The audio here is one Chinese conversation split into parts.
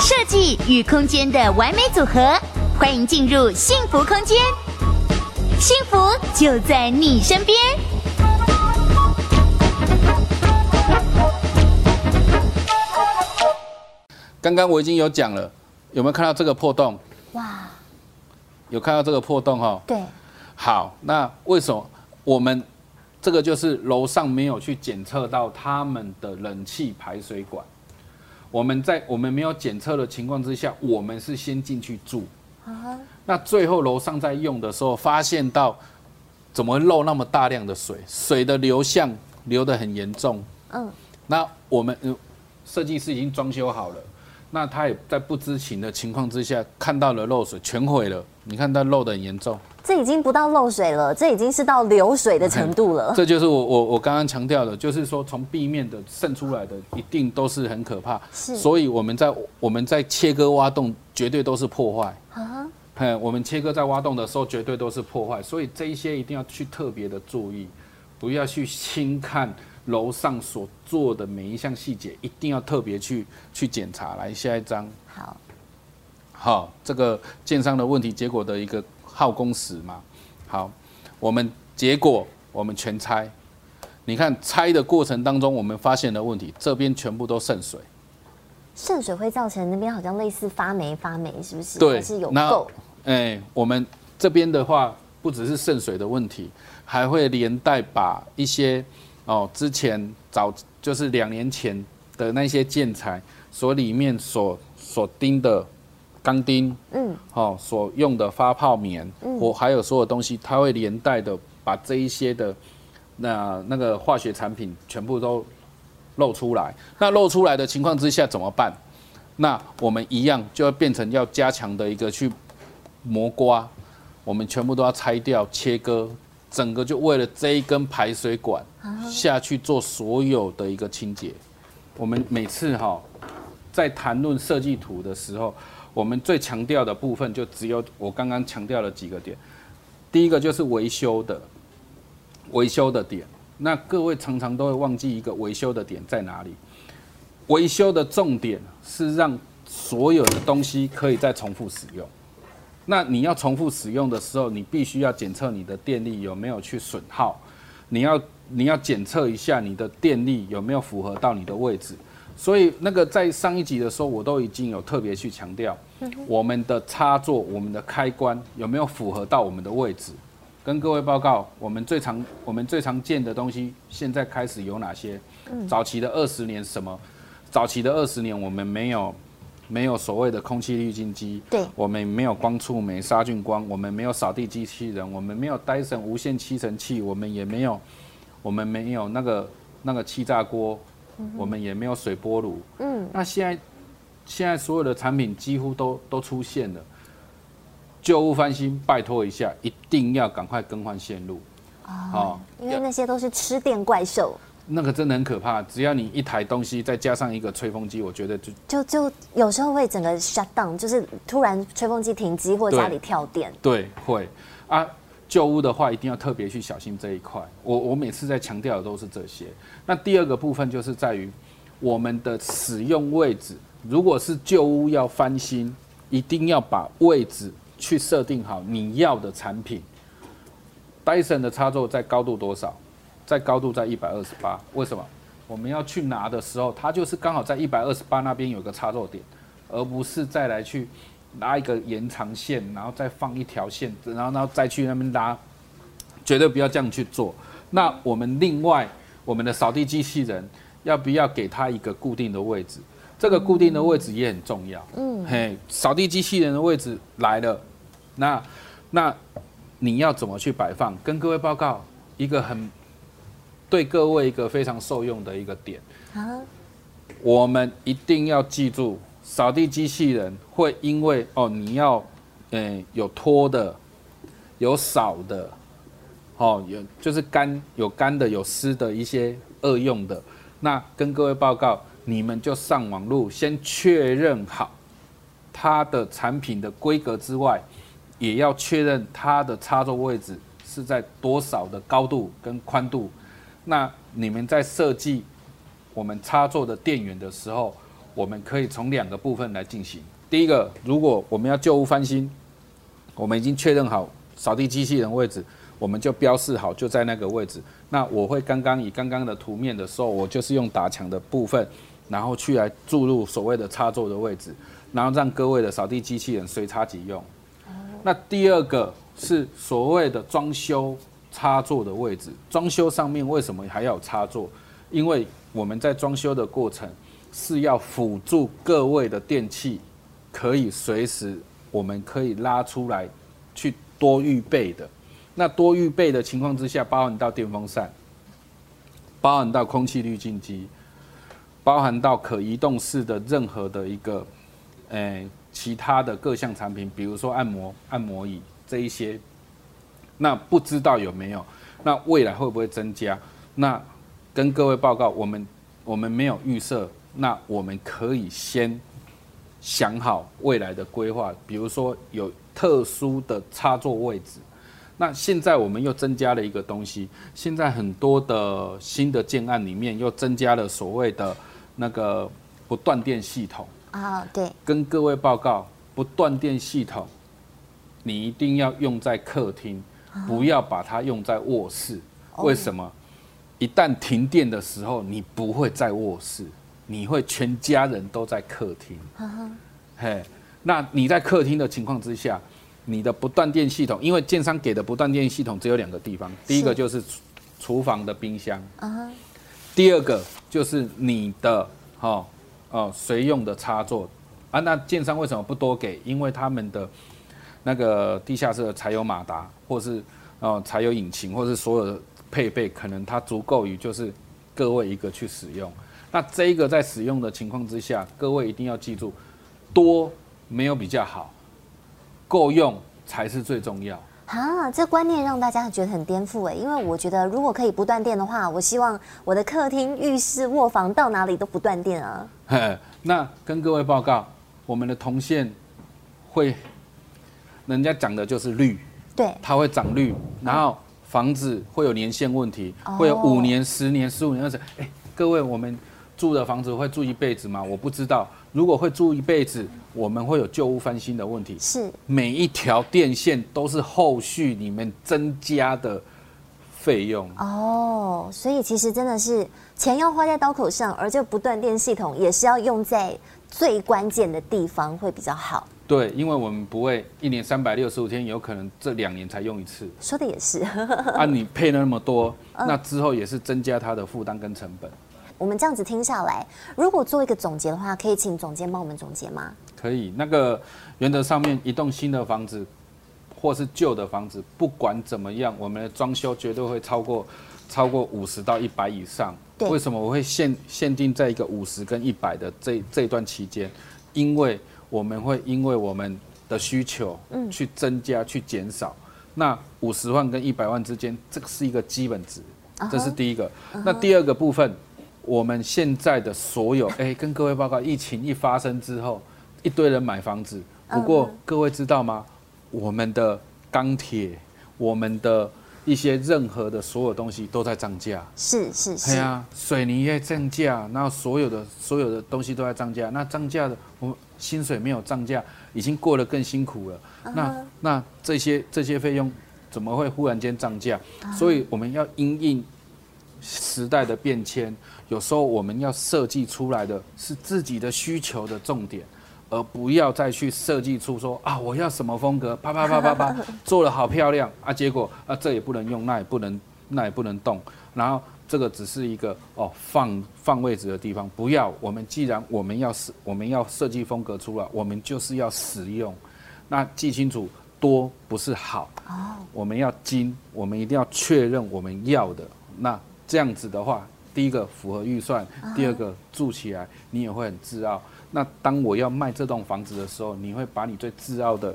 设计与空间的完美组合，欢迎进入幸福空间，幸福就在你身边。刚刚我已经有讲了，有没有看到这个破洞？哇，有看到这个破洞哈？对。好，那为什么我们这个就是楼上没有去检测到他们的冷气排水管？我们在我们没有检测的情况之下，我们是先进去住。那最后楼上在用的时候，发现到怎么漏那么大量的水？水的流向流得很严重。嗯。那我们设计师已经装修好了。那他也在不知情的情况之下看到了漏水，全毁了。你看它漏的很严重，这已经不到漏水了，这已经是到流水的程度了。这就是我我我刚刚强调的，就是说从壁面的渗出来的一定都是很可怕。是，所以我们在我们在切割挖洞绝对都是破坏。啊哈，我们切割在挖洞的时候绝对都是破坏，所以这一些一定要去特别的注意，不要去轻看。楼上所做的每一项细节，一定要特别去去检查。来，下一张。好，好，这个建商的问题结果的一个耗工时嘛。好，我们结果我们全拆。你看拆的过程当中，我们发现的问题，这边全部都渗水。渗水会造成那边好像类似发霉，发霉是不是？对，是有垢。哎，我们这边的话，不只是渗水的问题，还会连带把一些。哦，之前早就是两年前的那些建材所里面所所钉的钢钉，嗯，哦，所用的发泡棉，嗯，我还有所有东西，它会连带的把这一些的那那个化学产品全部都露出来。那露出来的情况之下怎么办？那我们一样就要变成要加强的一个去磨刮，我们全部都要拆掉切割。整个就为了这一根排水管下去做所有的一个清洁。我们每次哈在谈论设计图的时候，我们最强调的部分就只有我刚刚强调了几个点。第一个就是维修的维修的点，那各位常常都会忘记一个维修的点在哪里？维修的重点是让所有的东西可以再重复使用。那你要重复使用的时候，你必须要检测你的电力有没有去损耗，你要你要检测一下你的电力有没有符合到你的位置。所以那个在上一集的时候，我都已经有特别去强调，我们的插座、我们的开关有没有符合到我们的位置。跟各位报告，我们最常我们最常见的东西，现在开始有哪些？早期的二十年什么？早期的二十年我们没有。没有所谓的空气滤净机，对，我们没有光触媒杀菌光，我们没有扫地机器人，我们没有戴森无线吸尘器，我们也没有，我们没有那个那个气炸锅，嗯、我们也没有水波炉。嗯，那现在现在所有的产品几乎都都出现了，旧物翻新，拜托一下，一定要赶快更换线路。哦，哦，因为那些都是吃电怪兽。那个真的很可怕，只要你一台东西再加上一个吹风机，我觉得就就就有时候会整个 shut down，就是突然吹风机停机或家里跳电。对，对会啊，旧屋的话一定要特别去小心这一块。我我每次在强调的都是这些。那第二个部分就是在于我们的使用位置，如果是旧屋要翻新，一定要把位置去设定好你要的产品。Dyson 的插座在高度多少？在高度在一百二十八，为什么？我们要去拿的时候，它就是刚好在一百二十八那边有个插座点，而不是再来去拉一个延长线，然后再放一条线，然后然后再去那边拉，绝对不要这样去做。那我们另外，我们的扫地机器人要不要给它一个固定的位置？这个固定的位置也很重要。嗯，嘿，扫地机器人的位置来了，那那你要怎么去摆放？跟各位报告一个很。对各位一个非常受用的一个点，啊，我们一定要记住，扫地机器人会因为哦，你要，嗯，有拖的，有扫的，哦，有就是干有干的有湿的一些二用的，那跟各位报告，你们就上网路先确认好它的产品的规格之外，也要确认它的插座位置是在多少的高度跟宽度。那你们在设计我们插座的电源的时候，我们可以从两个部分来进行。第一个，如果我们要旧屋翻新，我们已经确认好扫地机器人位置，我们就标示好就在那个位置。那我会刚刚以刚刚的图面的时候，我就是用打墙的部分，然后去来注入所谓的插座的位置，然后让各位的扫地机器人随插即用。那第二个是所谓的装修插座的位置，装修上面为什么还要有插座？因为我们在装修的过程是要辅助各位的电器，可以随时我们可以拉出来去多预备的。那多预备的情况之下，包含到电风扇，包含到空气滤净机，包含到可移动式的任何的一个，诶，其他的各项产品，比如说按摩按摩椅这一些，那不知道有没有？那未来会不会增加？那跟各位报告，我们我们没有预设，那我们可以先想好未来的规划，比如说有特殊的插座位置。那现在我们又增加了一个东西，现在很多的新的建案里面又增加了所谓的那个不断电系统。啊，对，跟各位报告，不断电系统，你一定要用在客厅，不要把它用在卧室。为什么？一旦停电的时候，你不会在卧室，你会全家人都在客厅。嘿，那你在客厅的情况之下，你的不断电系统，因为建商给的不断电系统只有两个地方，第一个就是厨房的冰箱，第二个就是你的哦哦随用的插座啊。那建商为什么不多给？因为他们的那个地下室的柴油马达，或是哦柴油引擎，或是所有的。配备可能它足够于就是各位一个去使用，那这一个在使用的情况之下，各位一定要记住，多没有比较好，够用才是最重要。啊，这观念让大家觉得很颠覆哎，因为我觉得如果可以不断电的话，我希望我的客厅、浴室、卧房到哪里都不断电啊。那跟各位报告，我们的铜线会，人家讲的就是绿，对，它会长绿，然后。房子会有年限问题，会有五年、十年、十五年、二十。哎，各位，我们住的房子会住一辈子吗？我不知道。如果会住一辈子，我们会有旧屋翻新的问题。是，每一条电线都是后续你们增加的费用。哦，所以其实真的是钱要花在刀口上，而这不断电系统也是要用在最关键的地方会比较好。对，因为我们不会一年三百六十五天，有可能这两年才用一次。说的也是。啊，你配了那么多，那之后也是增加它的负担跟成本。我们这样子听下来，如果做一个总结的话，可以请总监帮我们总结吗？可以。那个原则上面，一栋新的房子或是旧的房子，不管怎么样，我们的装修绝对会超过超过五十到一百以上。对。为什么我会限限定在一个五十跟一百的这这段期间？因为我们会因为我们的需求，去增加、去减少。那五十万跟一百万之间，这个是一个基本值，这是第一个。那第二个部分，我们现在的所有，哎，跟各位报告，疫情一发生之后，一堆人买房子。不过各位知道吗？我们的钢铁，我们的。一些任何的所有东西都在涨价，是是是，对啊，水泥也涨价，然后所有的所有的东西都在涨价，那涨价的我们薪水没有涨价，已经过得更辛苦了，那那这些这些费用怎么会忽然间涨价？所以我们要因应时代的变迁，有时候我们要设计出来的是自己的需求的重点。而不要再去设计出说啊，我要什么风格，啪啪啪啪啪，做的好漂亮啊，结果啊这也不能用，那也不能，那也不能动，然后这个只是一个哦放放位置的地方，不要。我们既然我们要设我们要设计风格出来，我们就是要实用。那记清楚，多不是好哦，我们要精，我们一定要确认我们要的。那这样子的话，第一个符合预算，第二个住起来你也会很自傲。那当我要卖这栋房子的时候，你会把你最自傲的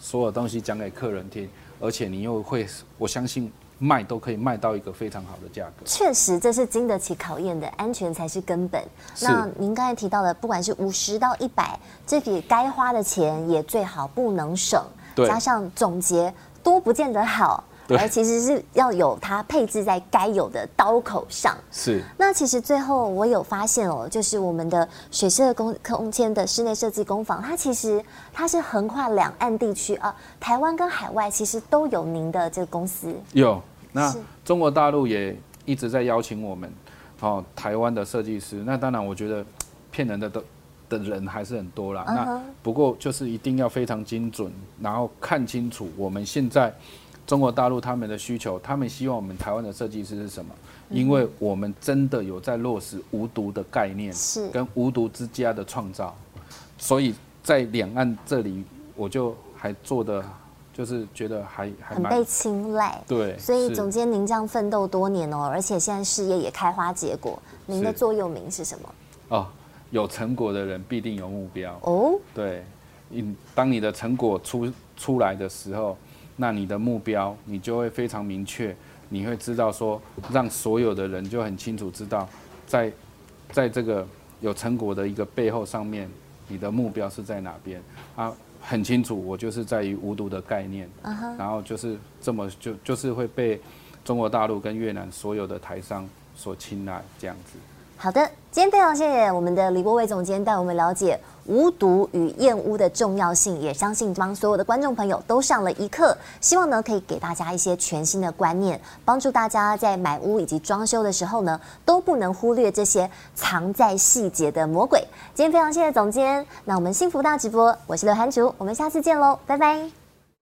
所有东西讲给客人听，而且你又会，我相信卖都可以卖到一个非常好的价格。确实，这是经得起考验的，安全才是根本。那您刚才提到的，不管是五十到一百，这笔该花的钱也最好不能省。加上总结，多不见得好。而其实是要有它配置在该有的刀口上。是。那其实最后我有发现哦，就是我们的水社工空间的室内设计工坊，它其实它是横跨两岸地区啊，台湾跟海外其实都有您的这个公司。有。那中国大陆也一直在邀请我们，哦，台湾的设计师。那当然，我觉得骗人的都的人还是很多啦。那不过就是一定要非常精准，然后看清楚我们现在中国大陆他们的需求，他们希望我们台湾的设计师是什么？因为我们真的有在落实无毒的概念，是跟无毒之家的创造，所以在两岸这里，我就还做的。就是觉得还还很被青睐，对，所以总监您这样奋斗多年哦，而且现在事业也开花结果，您的座右铭是什么？哦，有成果的人必定有目标哦，对，你当你的成果出出来的时候，那你的目标你就会非常明确，你会知道说，让所有的人就很清楚知道在，在在这个有成果的一个背后上面，你的目标是在哪边啊？很清楚，我就是在于无毒的概念，uh huh. 然后就是这么就就是会被中国大陆跟越南所有的台商所青睐这样子。好的，今天非常谢谢我们的李国伟总监带我们了解无毒与验屋的重要性，也相信帮所有的观众朋友都上了一课。希望呢可以给大家一些全新的观念，帮助大家在买屋以及装修的时候呢都不能忽略这些藏在细节的魔鬼。今天非常谢谢总监，那我们幸福大直播，我是刘涵竹，我们下次见喽，拜拜。